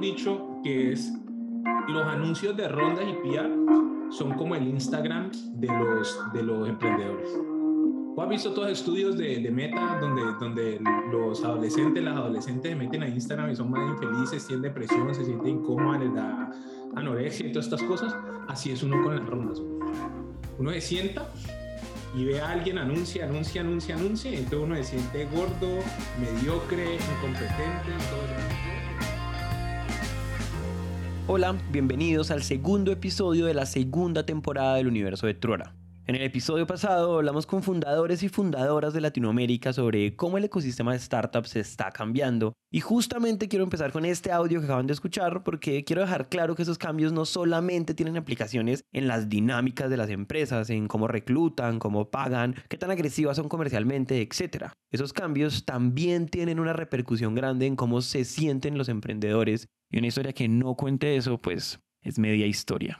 dicho que es, los anuncios de rondas y PR son como el Instagram de los, de los emprendedores. ¿Tú has visto todos estudios de, de, Meta donde, donde los adolescentes, las adolescentes se meten a Instagram y son más infelices, tienen depresión, se sienten incómodas, les da anorexia y todas estas cosas? Así es uno con las rondas. Uno se sienta y ve a alguien anuncia, anuncia, anuncia, anuncia, y entonces uno se siente gordo, mediocre, incompetente, todo eso. Hola, bienvenidos al segundo episodio de la segunda temporada del universo de Trora. En el episodio pasado hablamos con fundadores y fundadoras de Latinoamérica sobre cómo el ecosistema de startups está cambiando. Y justamente quiero empezar con este audio que acaban de escuchar porque quiero dejar claro que esos cambios no solamente tienen aplicaciones en las dinámicas de las empresas, en cómo reclutan, cómo pagan, qué tan agresivas son comercialmente, etc. Esos cambios también tienen una repercusión grande en cómo se sienten los emprendedores. Y una historia que no cuente eso, pues es media historia.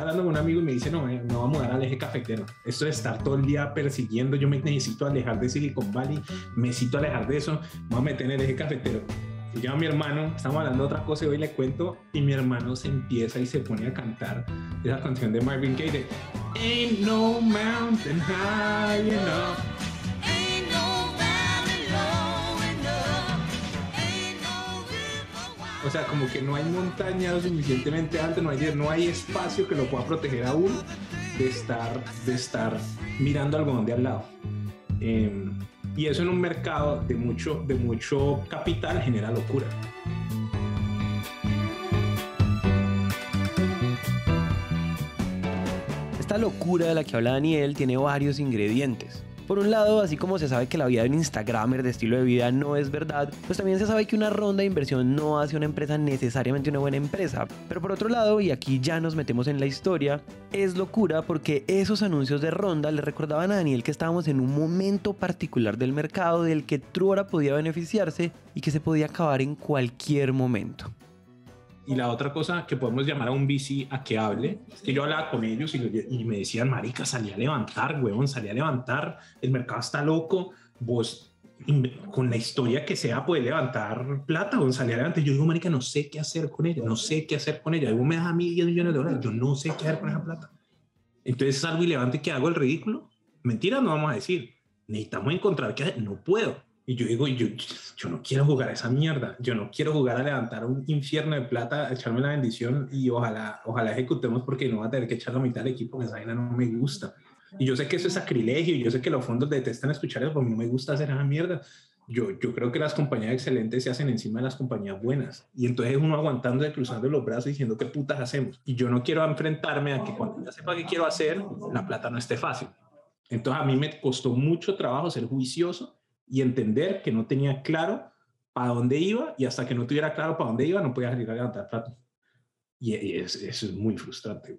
Hablando con un amigo y me dice, no, me voy a mudar al eje cafetero. Esto de estar todo el día persiguiendo, yo me necesito alejar de Silicon Valley, me necesito alejar de eso, me voy a meter en el eje cafetero. Y llama mi hermano, estamos hablando de otra cosa y hoy le cuento, y mi hermano se empieza y se pone a cantar esa canción de Marvin Gaye de Ain't no mountain high enough. O sea, como que no hay montaña lo suficientemente alta, no hay, no hay espacio que lo pueda proteger a uno de estar, de estar mirando algodón de al lado. Eh, y eso en un mercado de mucho, de mucho capital genera locura. Esta locura de la que habla Daniel tiene varios ingredientes. Por un lado, así como se sabe que la vida de un Instagramer de estilo de vida no es verdad, pues también se sabe que una ronda de inversión no hace una empresa necesariamente una buena empresa. Pero por otro lado, y aquí ya nos metemos en la historia, es locura porque esos anuncios de ronda le recordaban a Daniel que estábamos en un momento particular del mercado del que Truora podía beneficiarse y que se podía acabar en cualquier momento. Y la otra cosa que podemos llamar a un VC a que hable, es que yo hablaba con ellos y, y me decían, marica, salí a levantar, huevón, salí a levantar, el mercado está loco, vos con la historia que sea puede levantar plata o salir adelante. Yo digo, marica, no sé qué hacer con ella, no sé qué hacer con ella. Vos me das a mí 10 millones de dólares, yo no sé qué hacer con esa plata. Entonces salgo y levante que hago el ridículo. Mentira, no vamos a decir. Necesitamos encontrar que no puedo. Y yo digo, yo, yo no quiero jugar a esa mierda, yo no quiero jugar a levantar un infierno de plata, echarme la bendición y ojalá, ojalá ejecutemos porque no va a tener que echar la mitad del equipo, que esa vaina no me gusta. Y yo sé que eso es sacrilegio, y yo sé que los fondos detestan escuchar eso, pero a mí no me gusta hacer esa mierda. Yo, yo creo que las compañías excelentes se hacen encima de las compañías buenas. Y entonces uno aguantando de cruzando los brazos diciendo qué putas hacemos. Y yo no quiero enfrentarme a que cuando ya sepa qué quiero hacer, la plata no esté fácil. Entonces a mí me costó mucho trabajo ser juicioso y entender que no tenía claro para dónde iba y hasta que no tuviera claro para dónde iba no podía salir a levantar plata. Y, eso es muy frustrante.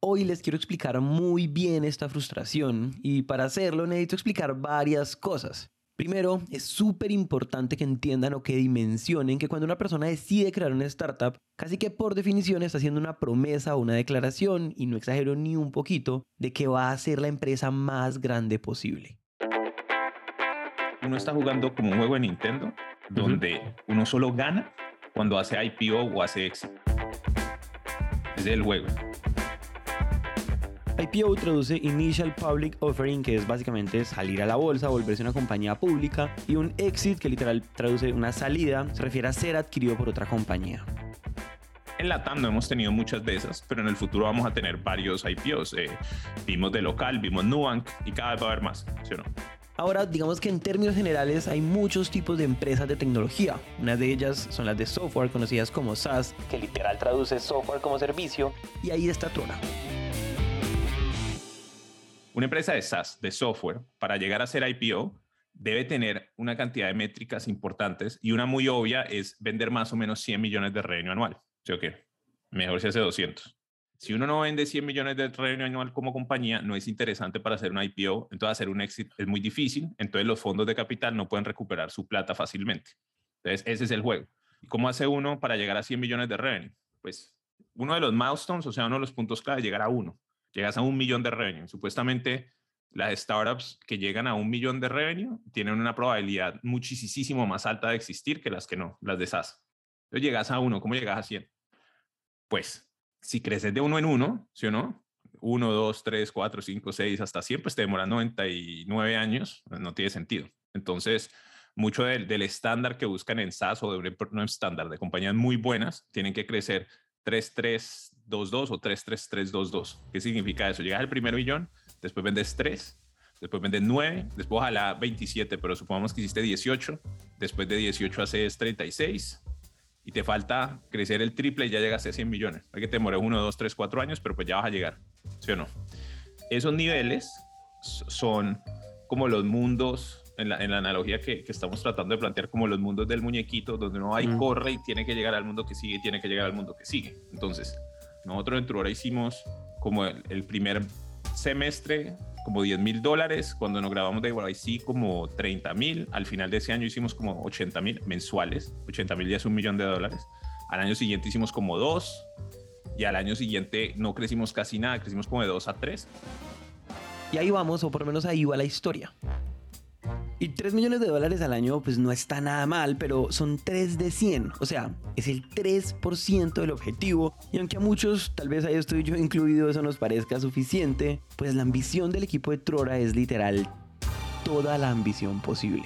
Hoy les quiero explicar muy bien esta frustración y para hacerlo necesito explicar varias cosas. Primero, es súper importante que entiendan o que dimensionen que cuando una persona decide crear una startup, casi que por definición está haciendo una promesa o una declaración, y no exagero ni un poquito, de que va a ser la empresa más grande posible uno está jugando como un juego de Nintendo, donde uno solo gana cuando hace IPO o hace exit. Es el juego. IPO traduce Initial Public Offering, que es básicamente salir a la bolsa, volverse una compañía pública, y un exit, que literal traduce una salida, se refiere a ser adquirido por otra compañía. En Latam no hemos tenido muchas de esas, pero en el futuro vamos a tener varios IPOs. Eh, vimos de local, vimos Nubank y cada vez va a haber más, ¿sí o no? Ahora, digamos que en términos generales hay muchos tipos de empresas de tecnología. Una de ellas son las de software, conocidas como SaaS, que literal traduce software como servicio, y ahí está Trona. Una empresa de SaaS, de software, para llegar a ser IPO, debe tener una cantidad de métricas importantes y una muy obvia es vender más o menos 100 millones de revenue anual. ¿Sí o qué? Mejor si hace 200. Si uno no vende 100 millones de revenue anual como compañía, no es interesante para hacer un IPO, entonces hacer un exit es muy difícil, entonces los fondos de capital no pueden recuperar su plata fácilmente. Entonces, ese es el juego. ¿Y cómo hace uno para llegar a 100 millones de revenue? Pues uno de los milestones, o sea, uno de los puntos clave, llegar a uno. Llegas a un millón de revenue. Supuestamente, las startups que llegan a un millón de revenue tienen una probabilidad muchísimo más alta de existir que las que no, las de SaaS. Entonces llegas a uno, ¿cómo llegas a 100? Pues si creces de uno en uno, ¿sí o no? 1, 2, 3, 4, 5, 6, hasta 100, pues te demora 99 años, no tiene sentido. Entonces, mucho del, del estándar que buscan en SaaS o de un estándar de compañías muy buenas, tienen que crecer 3, 3, 2, 2 o 3, 3, 3, 2, 2. ¿Qué significa eso? Llegas al primer millón, después vendes 3, después vendes 9, después ojalá 27, pero supongamos que hiciste 18, después de 18 haces 36, y te falta crecer el triple y ya llegaste a 100 millones. Hay que te demores 1, 2, 3, 4 años, pero pues ya vas a llegar, ¿sí o no? Esos niveles son como los mundos, en la, en la analogía que, que, estamos tratando de plantear, como los mundos del muñequito, donde uno va y mm. corre y tiene que llegar al mundo que sigue y tiene que llegar al mundo que sigue. Entonces, nosotros en Truora hicimos como el, el primer semestre como 10 mil dólares, cuando nos grabamos de YC como 30 mil, al final de ese año hicimos como 80 mil mensuales, 80 mil ya es un millón de dólares, al año siguiente hicimos como dos y al año siguiente no crecimos casi nada, crecimos como de 2 a 3. Y ahí vamos, o por lo menos ahí va la historia. Y 3 millones de dólares al año pues no está nada mal, pero son 3 de 100, o sea, es el 3% del objetivo. Y aunque a muchos, tal vez ahí estoy yo incluido, eso nos parezca suficiente, pues la ambición del equipo de Trora es literal toda la ambición posible.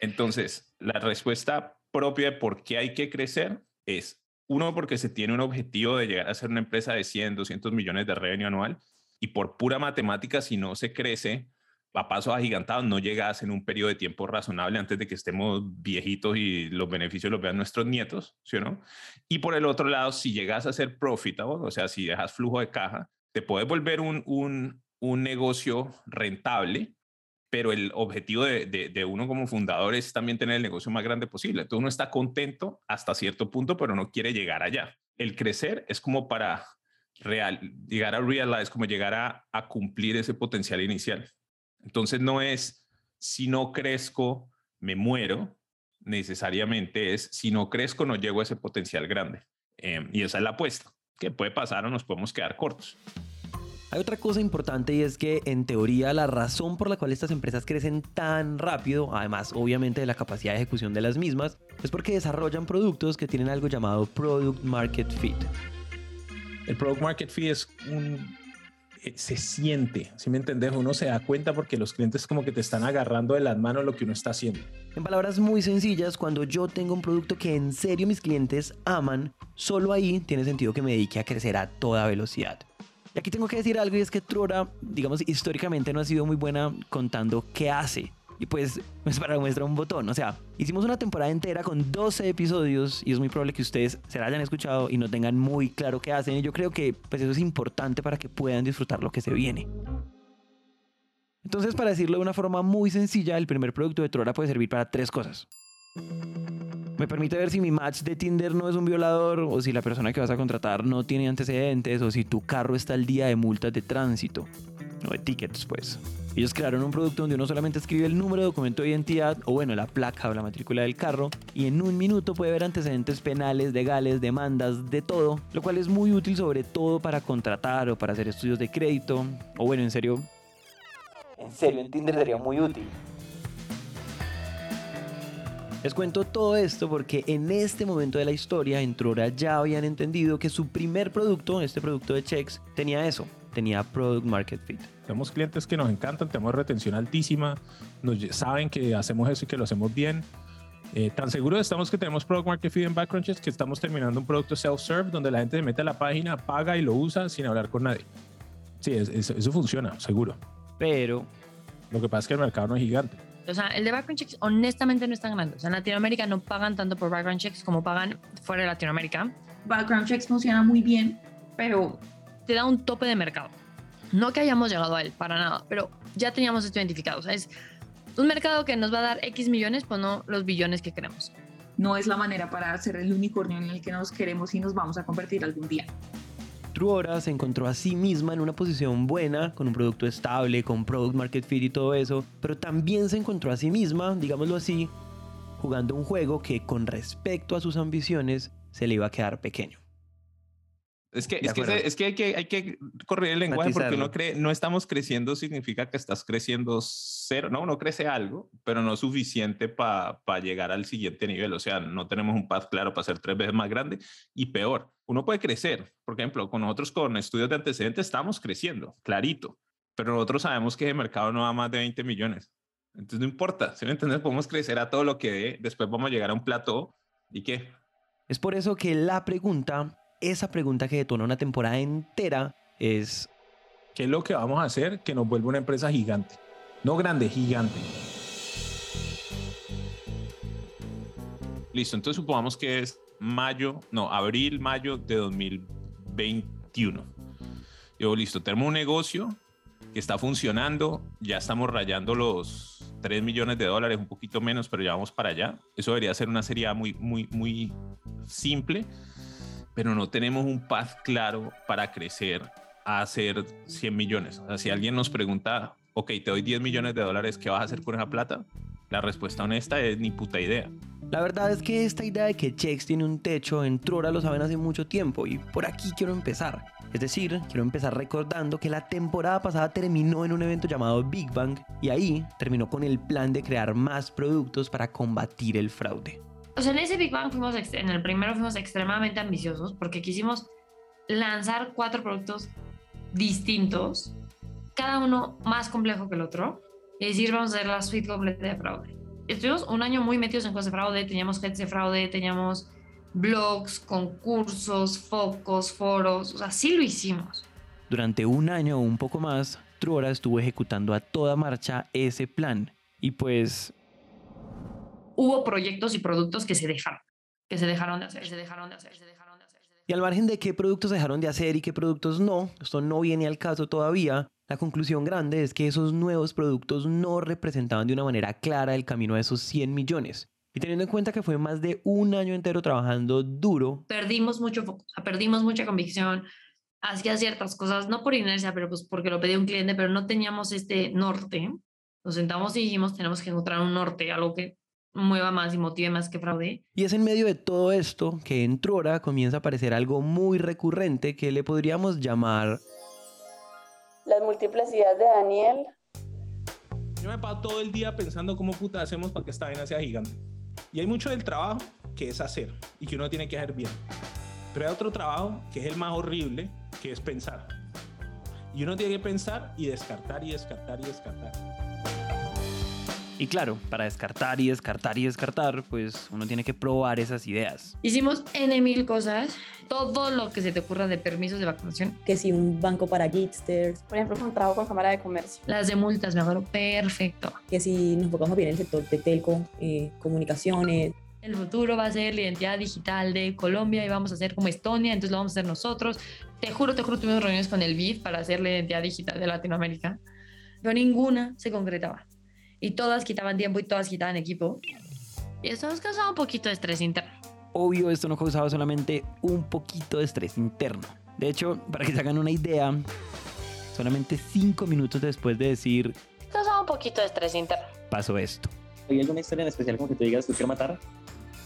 Entonces, la respuesta propia de por qué hay que crecer es, uno, porque se tiene un objetivo de llegar a ser una empresa de 100, 200 millones de revenue anual y por pura matemática, si no se crece a pasos agigantados, no llegas en un periodo de tiempo razonable antes de que estemos viejitos y los beneficios los vean nuestros nietos, ¿sí o no? Y por el otro lado, si llegas a ser profitable, o sea, si dejas flujo de caja, te puedes volver un, un, un negocio rentable, pero el objetivo de, de, de, uno como fundador es también tener el negocio más grande posible. Entonces uno está contento hasta cierto punto, pero no quiere llegar allá. El crecer es como para real, llegar a realize, como llegar a, a cumplir ese potencial inicial. Entonces no es si no crezco, me muero, necesariamente es si no crezco, no llego a ese potencial grande. Eh, y esa es la apuesta, que puede pasar o nos podemos quedar cortos. Hay otra cosa importante y es que en teoría la razón por la cual estas empresas crecen tan rápido, además obviamente de la capacidad de ejecución de las mismas, es porque desarrollan productos que tienen algo llamado Product Market Fit. El product market fee es un eh, se siente, si me entendés, uno se da cuenta porque los clientes como que te están agarrando de las manos lo que uno está haciendo. En palabras muy sencillas, cuando yo tengo un producto que en serio mis clientes aman, solo ahí tiene sentido que me dedique a crecer a toda velocidad. Y aquí tengo que decir algo y es que Trora, digamos, históricamente no ha sido muy buena contando qué hace y pues es para muestra un botón. O sea, hicimos una temporada entera con 12 episodios y es muy probable que ustedes se la hayan escuchado y no tengan muy claro qué hacen. Y yo creo que pues eso es importante para que puedan disfrutar lo que se viene. Entonces, para decirlo de una forma muy sencilla, el primer producto de Trora puede servir para tres cosas. Me permite ver si mi match de Tinder no es un violador o si la persona que vas a contratar no tiene antecedentes o si tu carro está al día de multas de tránsito o de tickets, pues. Ellos crearon un producto donde uno solamente escribe el número de documento de identidad o bueno, la placa o la matrícula del carro y en un minuto puede ver antecedentes penales, legales, demandas, de todo, lo cual es muy útil sobre todo para contratar o para hacer estudios de crédito o bueno, en serio. En serio, en Tinder sería muy útil. Les cuento todo esto porque en este momento de la historia en Trora ya habían entendido que su primer producto, este producto de checks, tenía eso, tenía Product Market Fit. Tenemos clientes que nos encantan, tenemos retención altísima, nos saben que hacemos eso y que lo hacemos bien. Eh, tan seguros estamos que tenemos Product Market Fit en Background Checks que estamos terminando un producto self-serve donde la gente se mete a la página, paga y lo usa sin hablar con nadie. Sí, eso funciona, seguro. Pero... Lo que pasa es que el mercado no es gigante. O sea, el de background checks honestamente no es tan grande. O sea, en Latinoamérica no pagan tanto por background checks como pagan fuera de Latinoamérica. Background checks funciona muy bien, pero te da un tope de mercado. No que hayamos llegado a él, para nada, pero ya teníamos esto identificado. O sea, es un mercado que nos va a dar X millones, pues no los billones que queremos. No es la manera para ser el unicornio en el que nos queremos y nos vamos a convertir algún día. Truora se encontró a sí misma en una posición buena, con un producto estable, con product market fit y todo eso, pero también se encontró a sí misma, digámoslo así, jugando un juego que con respecto a sus ambiciones se le iba a quedar pequeño. Es que, es que, es que, hay que hay que correr el lenguaje porque uno cree, no estamos creciendo significa que estás creciendo cero, no, uno crece algo, pero no suficiente para llegar al siguiente nivel. O sea, no tenemos un path claro para ser tres veces más grande y peor, uno puede crecer. Por ejemplo, con nosotros con estudios de antecedentes estamos creciendo, clarito, pero nosotros sabemos que el mercado no va a más de 20 millones. Entonces no importa, si me entiendes, podemos crecer a todo lo que dé, después vamos a llegar a un plató y qué. Es por eso que la pregunta esa pregunta que detona una temporada entera es... ¿Qué es lo que vamos a hacer que nos vuelva una empresa gigante? No grande, gigante. Listo, entonces supongamos que es mayo, no, abril, mayo de 2021. Yo, listo, tenemos un negocio que está funcionando, ya estamos rayando los 3 millones de dólares, un poquito menos, pero ya vamos para allá. Eso debería ser una serie muy, muy, muy simple pero no tenemos un path claro para crecer a hacer 100 millones. O si alguien nos pregunta, ok, te doy 10 millones de dólares, ¿qué vas a hacer con esa plata? La respuesta honesta es ni puta idea. La verdad es que esta idea de que Chex tiene un techo en Trora lo saben hace mucho tiempo y por aquí quiero empezar. Es decir, quiero empezar recordando que la temporada pasada terminó en un evento llamado Big Bang y ahí terminó con el plan de crear más productos para combatir el fraude. O sea, en ese Big Bang fuimos, en el primero fuimos extremadamente ambiciosos porque quisimos lanzar cuatro productos distintos, cada uno más complejo que el otro, y decir, vamos a hacer la suite completa de fraude. Estuvimos un año muy metidos en cosas de fraude, teníamos gente de fraude, teníamos blogs, concursos, focos, foros, o sea, sí lo hicimos. Durante un año o un poco más, Truora estuvo ejecutando a toda marcha ese plan. Y pues hubo proyectos y productos que se dejaron, que se dejaron de hacer, se dejaron de hacer, se dejaron de hacer. Y al margen de qué productos dejaron de hacer y qué productos no, esto no viene al caso todavía, la conclusión grande es que esos nuevos productos no representaban de una manera clara el camino a esos 100 millones. Y teniendo en cuenta que fue más de un año entero trabajando duro. Perdimos mucho foco, perdimos mucha convicción, hacía ciertas cosas, no por inercia, pero pues porque lo pedía un cliente, pero no teníamos este norte. Nos sentamos y dijimos, tenemos que encontrar un norte, algo que mueva más y motive más que fraude. Y es en medio de todo esto que en Trora comienza a aparecer algo muy recurrente que le podríamos llamar... Las múltiples ideas de Daniel. Yo me paso todo el día pensando cómo puta hacemos para que esta vaina sea gigante. Y hay mucho del trabajo que es hacer y que uno tiene que hacer bien. Pero hay otro trabajo que es el más horrible, que es pensar. Y uno tiene que pensar y descartar y descartar y descartar. Y claro, para descartar y descartar y descartar, pues uno tiene que probar esas ideas. Hicimos N mil cosas, todo lo que se te ocurra de permisos de vacunación. Que si un banco para Gitsters, por ejemplo, contrato con Cámara de Comercio. Las de multas, me acuerdo, perfecto. Que si nos enfocamos bien en el sector de telco, eh, comunicaciones, el futuro va a ser la identidad digital de Colombia y vamos a hacer como Estonia, entonces lo vamos a hacer nosotros. Te juro, te juro, tuvimos reuniones con el BID para hacer la identidad digital de Latinoamérica, pero ninguna se concretaba y todas quitaban tiempo y todas quitaban equipo. Y eso nos causaba un poquito de estrés interno. Obvio, esto no causaba solamente un poquito de estrés interno. De hecho, para que se hagan una idea, solamente cinco minutos después de decir... Causaba un poquito de estrés interno. Pasó esto. ¿Hay alguna historia en especial como que te digas que quiero matar?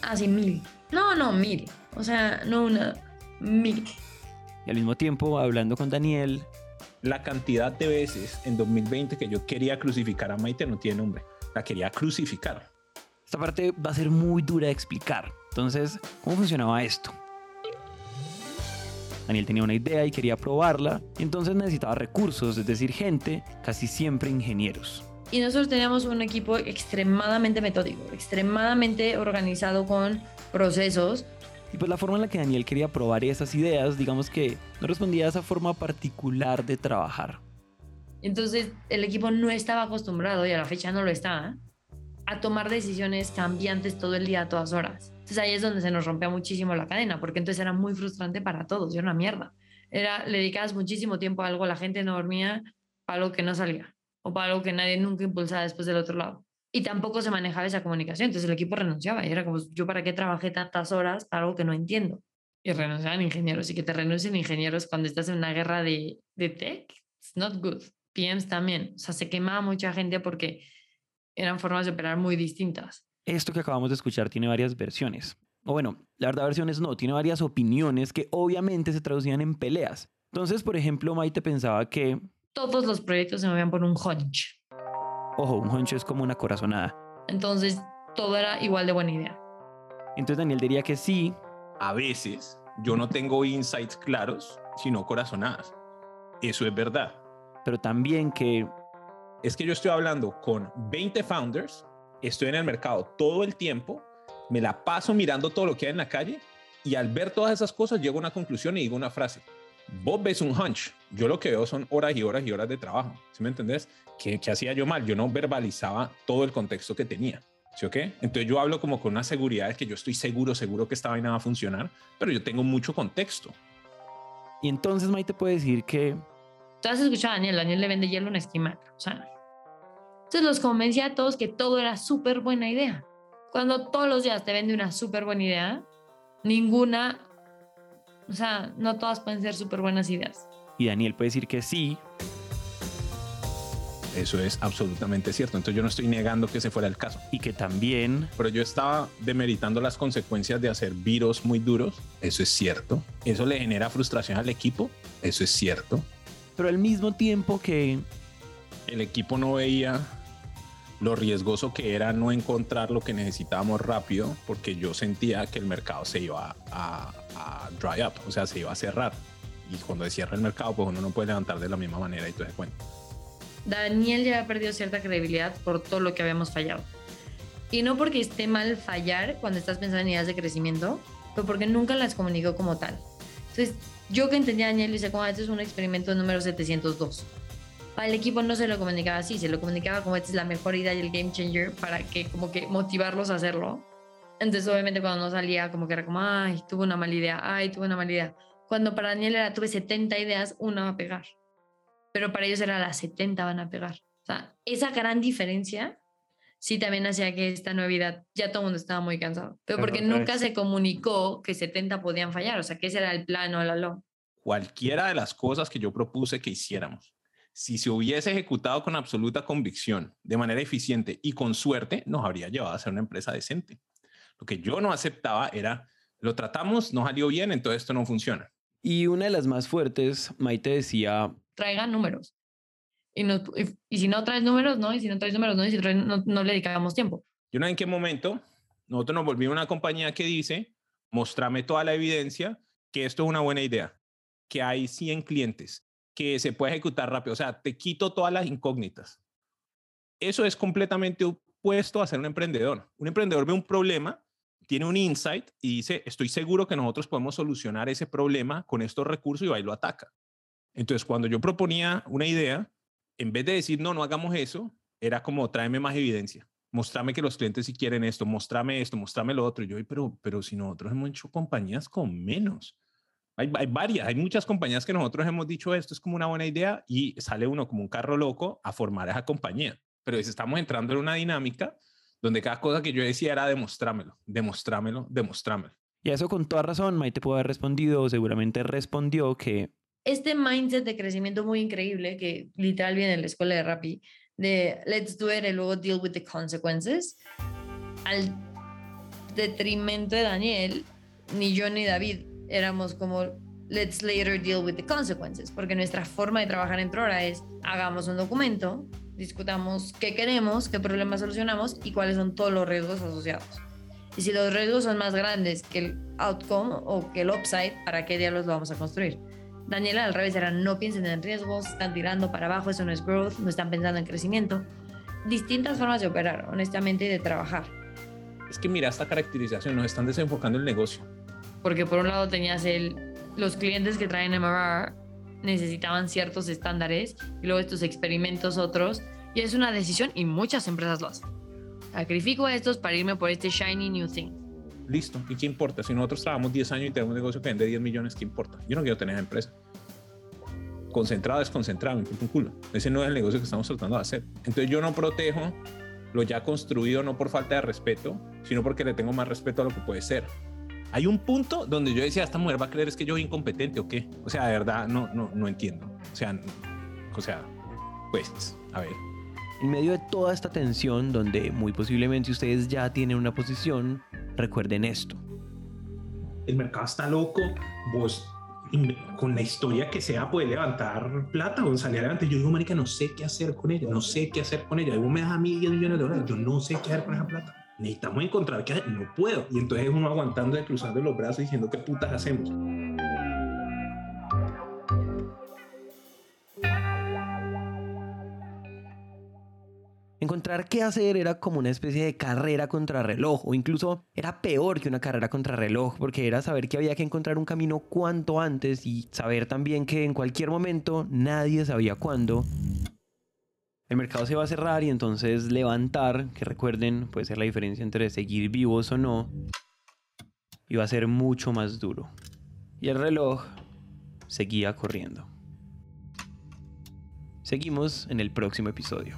Ah, sí, mil. No, no, mil. O sea, no una, mil. Y al mismo tiempo, hablando con Daniel, la cantidad de veces en 2020 que yo quería crucificar a Maite no tiene nombre. La quería crucificar. Esta parte va a ser muy dura de explicar. Entonces, ¿cómo funcionaba esto? Daniel tenía una idea y quería probarla, entonces necesitaba recursos, es decir, gente, casi siempre ingenieros. Y nosotros teníamos un equipo extremadamente metódico, extremadamente organizado con procesos y pues la forma en la que Daniel quería probar esas ideas, digamos que no respondía a esa forma particular de trabajar. Entonces el equipo no estaba acostumbrado, y a la fecha no lo está, a tomar decisiones cambiantes todo el día, a todas horas. Entonces ahí es donde se nos rompía muchísimo la cadena, porque entonces era muy frustrante para todos, era una mierda. Era, le dedicabas muchísimo tiempo a algo, la gente no dormía para algo que no salía, o para algo que nadie nunca impulsaba después del otro lado y tampoco se manejaba esa comunicación. Entonces el equipo renunciaba y era como, yo para qué trabajé tantas horas para algo que no entiendo. Y renunciaban ingenieros y que te renuncien ingenieros cuando estás en una guerra de, de tech, it's not good. PMs también, o sea, se quemaba mucha gente porque eran formas de operar muy distintas. Esto que acabamos de escuchar tiene varias versiones. O bueno, la verdad versiones no, tiene varias opiniones que obviamente se traducían en peleas. Entonces, por ejemplo, Maite pensaba que... Todos los proyectos se movían por un hunch. Ojo, un hunch es como una corazonada. Entonces, todo era igual de buena idea. Entonces Daniel diría que sí. A veces yo no tengo insights claros, sino corazonadas. Eso es verdad. Pero también que... Es que yo estoy hablando con 20 founders, estoy en el mercado todo el tiempo, me la paso mirando todo lo que hay en la calle y al ver todas esas cosas llego a una conclusión y digo una frase. Vos ves un hunch, yo lo que veo son horas y horas y horas de trabajo. ¿Sí me entendés? ¿Qué, qué hacía yo mal? Yo no verbalizaba todo el contexto que tenía. ¿Sí o qué? Entonces yo hablo como con una seguridad de que yo estoy seguro, seguro que esta vaina va a funcionar, pero yo tengo mucho contexto. Y entonces Maite puede decir que... Tú has escuchado a Daniel, Daniel le vende hielo a una esquema. O sea, entonces los convencía a todos que todo era súper buena idea. Cuando todos los días te vende una súper buena idea, ninguna, o sea, no todas pueden ser súper buenas ideas. Y Daniel puede decir que sí. Eso es absolutamente cierto. Entonces yo no estoy negando que ese fuera el caso. Y que también... Pero yo estaba demeritando las consecuencias de hacer virus muy duros. Eso es cierto. Eso le genera frustración al equipo. Eso es cierto. Pero al mismo tiempo que... El equipo no veía lo riesgoso que era no encontrar lo que necesitábamos rápido porque yo sentía que el mercado se iba a, a, dry up, o sea, se iba a cerrar. Y cuando se cierra el mercado, pues uno no puede levantar de la misma manera y todo se cuenta. Daniel ya ha perdido cierta credibilidad por todo lo que habíamos fallado. Y no porque esté mal fallar cuando estás pensando en ideas de crecimiento, pero porque nunca las comunicó como tal. Entonces, yo que entendía a Daniel, dice, como este es un experimento número 702. El equipo no se lo comunicaba así, se lo comunicaba como esta es la mejor idea y el game changer para que como que motivarlos a hacerlo. Entonces, obviamente, cuando no salía, como que era como, ay, tuve una mala idea, ay, tuve una mala idea. Cuando para Daniel era, tuve 70 ideas, una va a pegar pero para ellos era las 70 van a pegar. O sea, esa gran diferencia sí también hacía que esta novedad ya todo el mundo estaba muy cansado, pero porque nunca se comunicó que 70 podían fallar, o sea, que ese era el plan o la lo. Cualquiera de las cosas que yo propuse que hiciéramos, si se hubiese ejecutado con absoluta convicción, de manera eficiente y con suerte, nos habría llevado a ser una empresa decente. Lo que yo no aceptaba era, lo tratamos, no salió bien, entonces esto no funciona. Y una de las más fuertes, Maite decía, traigan números. Y, no, y, si no traes números, no, y si no traes números, no, y si traes, no, no le dedicamos tiempo. Yo no sé en qué momento nosotros nos volvimos una compañía que dice, mostrame toda la evidencia que esto es una buena idea, que hay 100 clientes, que se puede ejecutar rápido, o sea, te quito todas las incógnitas. Eso es completamente opuesto a ser un emprendedor. Un emprendedor ve un problema, tiene un insight y dice, estoy seguro que nosotros podemos solucionar ese problema con estos recursos y y lo ataca. Entonces, cuando yo proponía una idea, en vez de decir, no, no hagamos eso, era como, tráeme más evidencia. Mostrame que los clientes si quieren esto, mostrame esto, mostrame lo otro. Y yo, pero, pero si nosotros hemos hecho compañías con menos. Hay, hay, varias, hay muchas compañías que nosotros hemos dicho esto es como una buena idea y sale uno como un carro loco a formar esa compañía. Pero estamos entrando en una dinámica donde cada cosa que yo decía era demostrámelo, demostrámelo, demostrámelo. Y eso con toda razón, Maite puede haber respondido, seguramente respondió que este mindset de crecimiento muy increíble que literal viene en la escuela de Rappi, de let's do it y luego deal with the consequences, al detrimento de Daniel, ni yo ni David éramos como let's later deal with the consequences, porque nuestra forma de trabajar en Trora es hagamos un documento, discutamos qué queremos, qué problemas solucionamos y cuáles son todos los riesgos asociados. Y si los riesgos son más grandes que el outcome o que el upside, ¿para qué diablos lo vamos a construir? Daniela al revés era no piensen en riesgos, están tirando para abajo, eso no es growth, no están pensando en crecimiento. Distintas formas de operar, honestamente, y de trabajar. Es que mira esta caracterización, nos están desenfocando el negocio. Porque por un lado tenías el, los clientes que traen MRR necesitaban ciertos estándares y luego estos experimentos otros y es una decisión y muchas empresas lo hacen. Sacrifico estos para irme por este shiny new thing Listo. ¿Y qué importa? Si nosotros trabajamos 10 años y tenemos un negocio que vende 10 millones, ¿qué importa? Yo no quiero tener empresa. Concentrado, desconcentrado, me importa un culo. Ese no es el negocio que estamos tratando de hacer. Entonces yo no protejo lo ya construido no por falta de respeto, sino porque le tengo más respeto a lo que puede ser. Hay un punto donde yo decía, esta mujer va a creer es que yo soy incompetente o qué. O sea, de verdad, no, no, no entiendo. O sea, o sea, pues, a ver. En medio de toda esta tensión, donde muy posiblemente ustedes ya tienen una posición, recuerden esto. el mercado está loco, vos con la historia que sea puede levantar plata o salir adelante. Yo digo, marica, no sé qué hacer con ella, no sé qué hacer con ella. Vos me das a mí 10 millones de dólares, yo no sé qué hacer con esa plata. Necesitamos encontrar hacer, no puedo. Y entonces uno aguantando y cruzando los brazos diciendo, ¿qué putas hacemos? Encontrar qué hacer era como una especie de carrera contra reloj, o incluso era peor que una carrera contra reloj, porque era saber que había que encontrar un camino cuanto antes y saber también que en cualquier momento nadie sabía cuándo. El mercado se va a cerrar y entonces levantar, que recuerden puede ser la diferencia entre seguir vivos o no, iba a ser mucho más duro. Y el reloj seguía corriendo. Seguimos en el próximo episodio.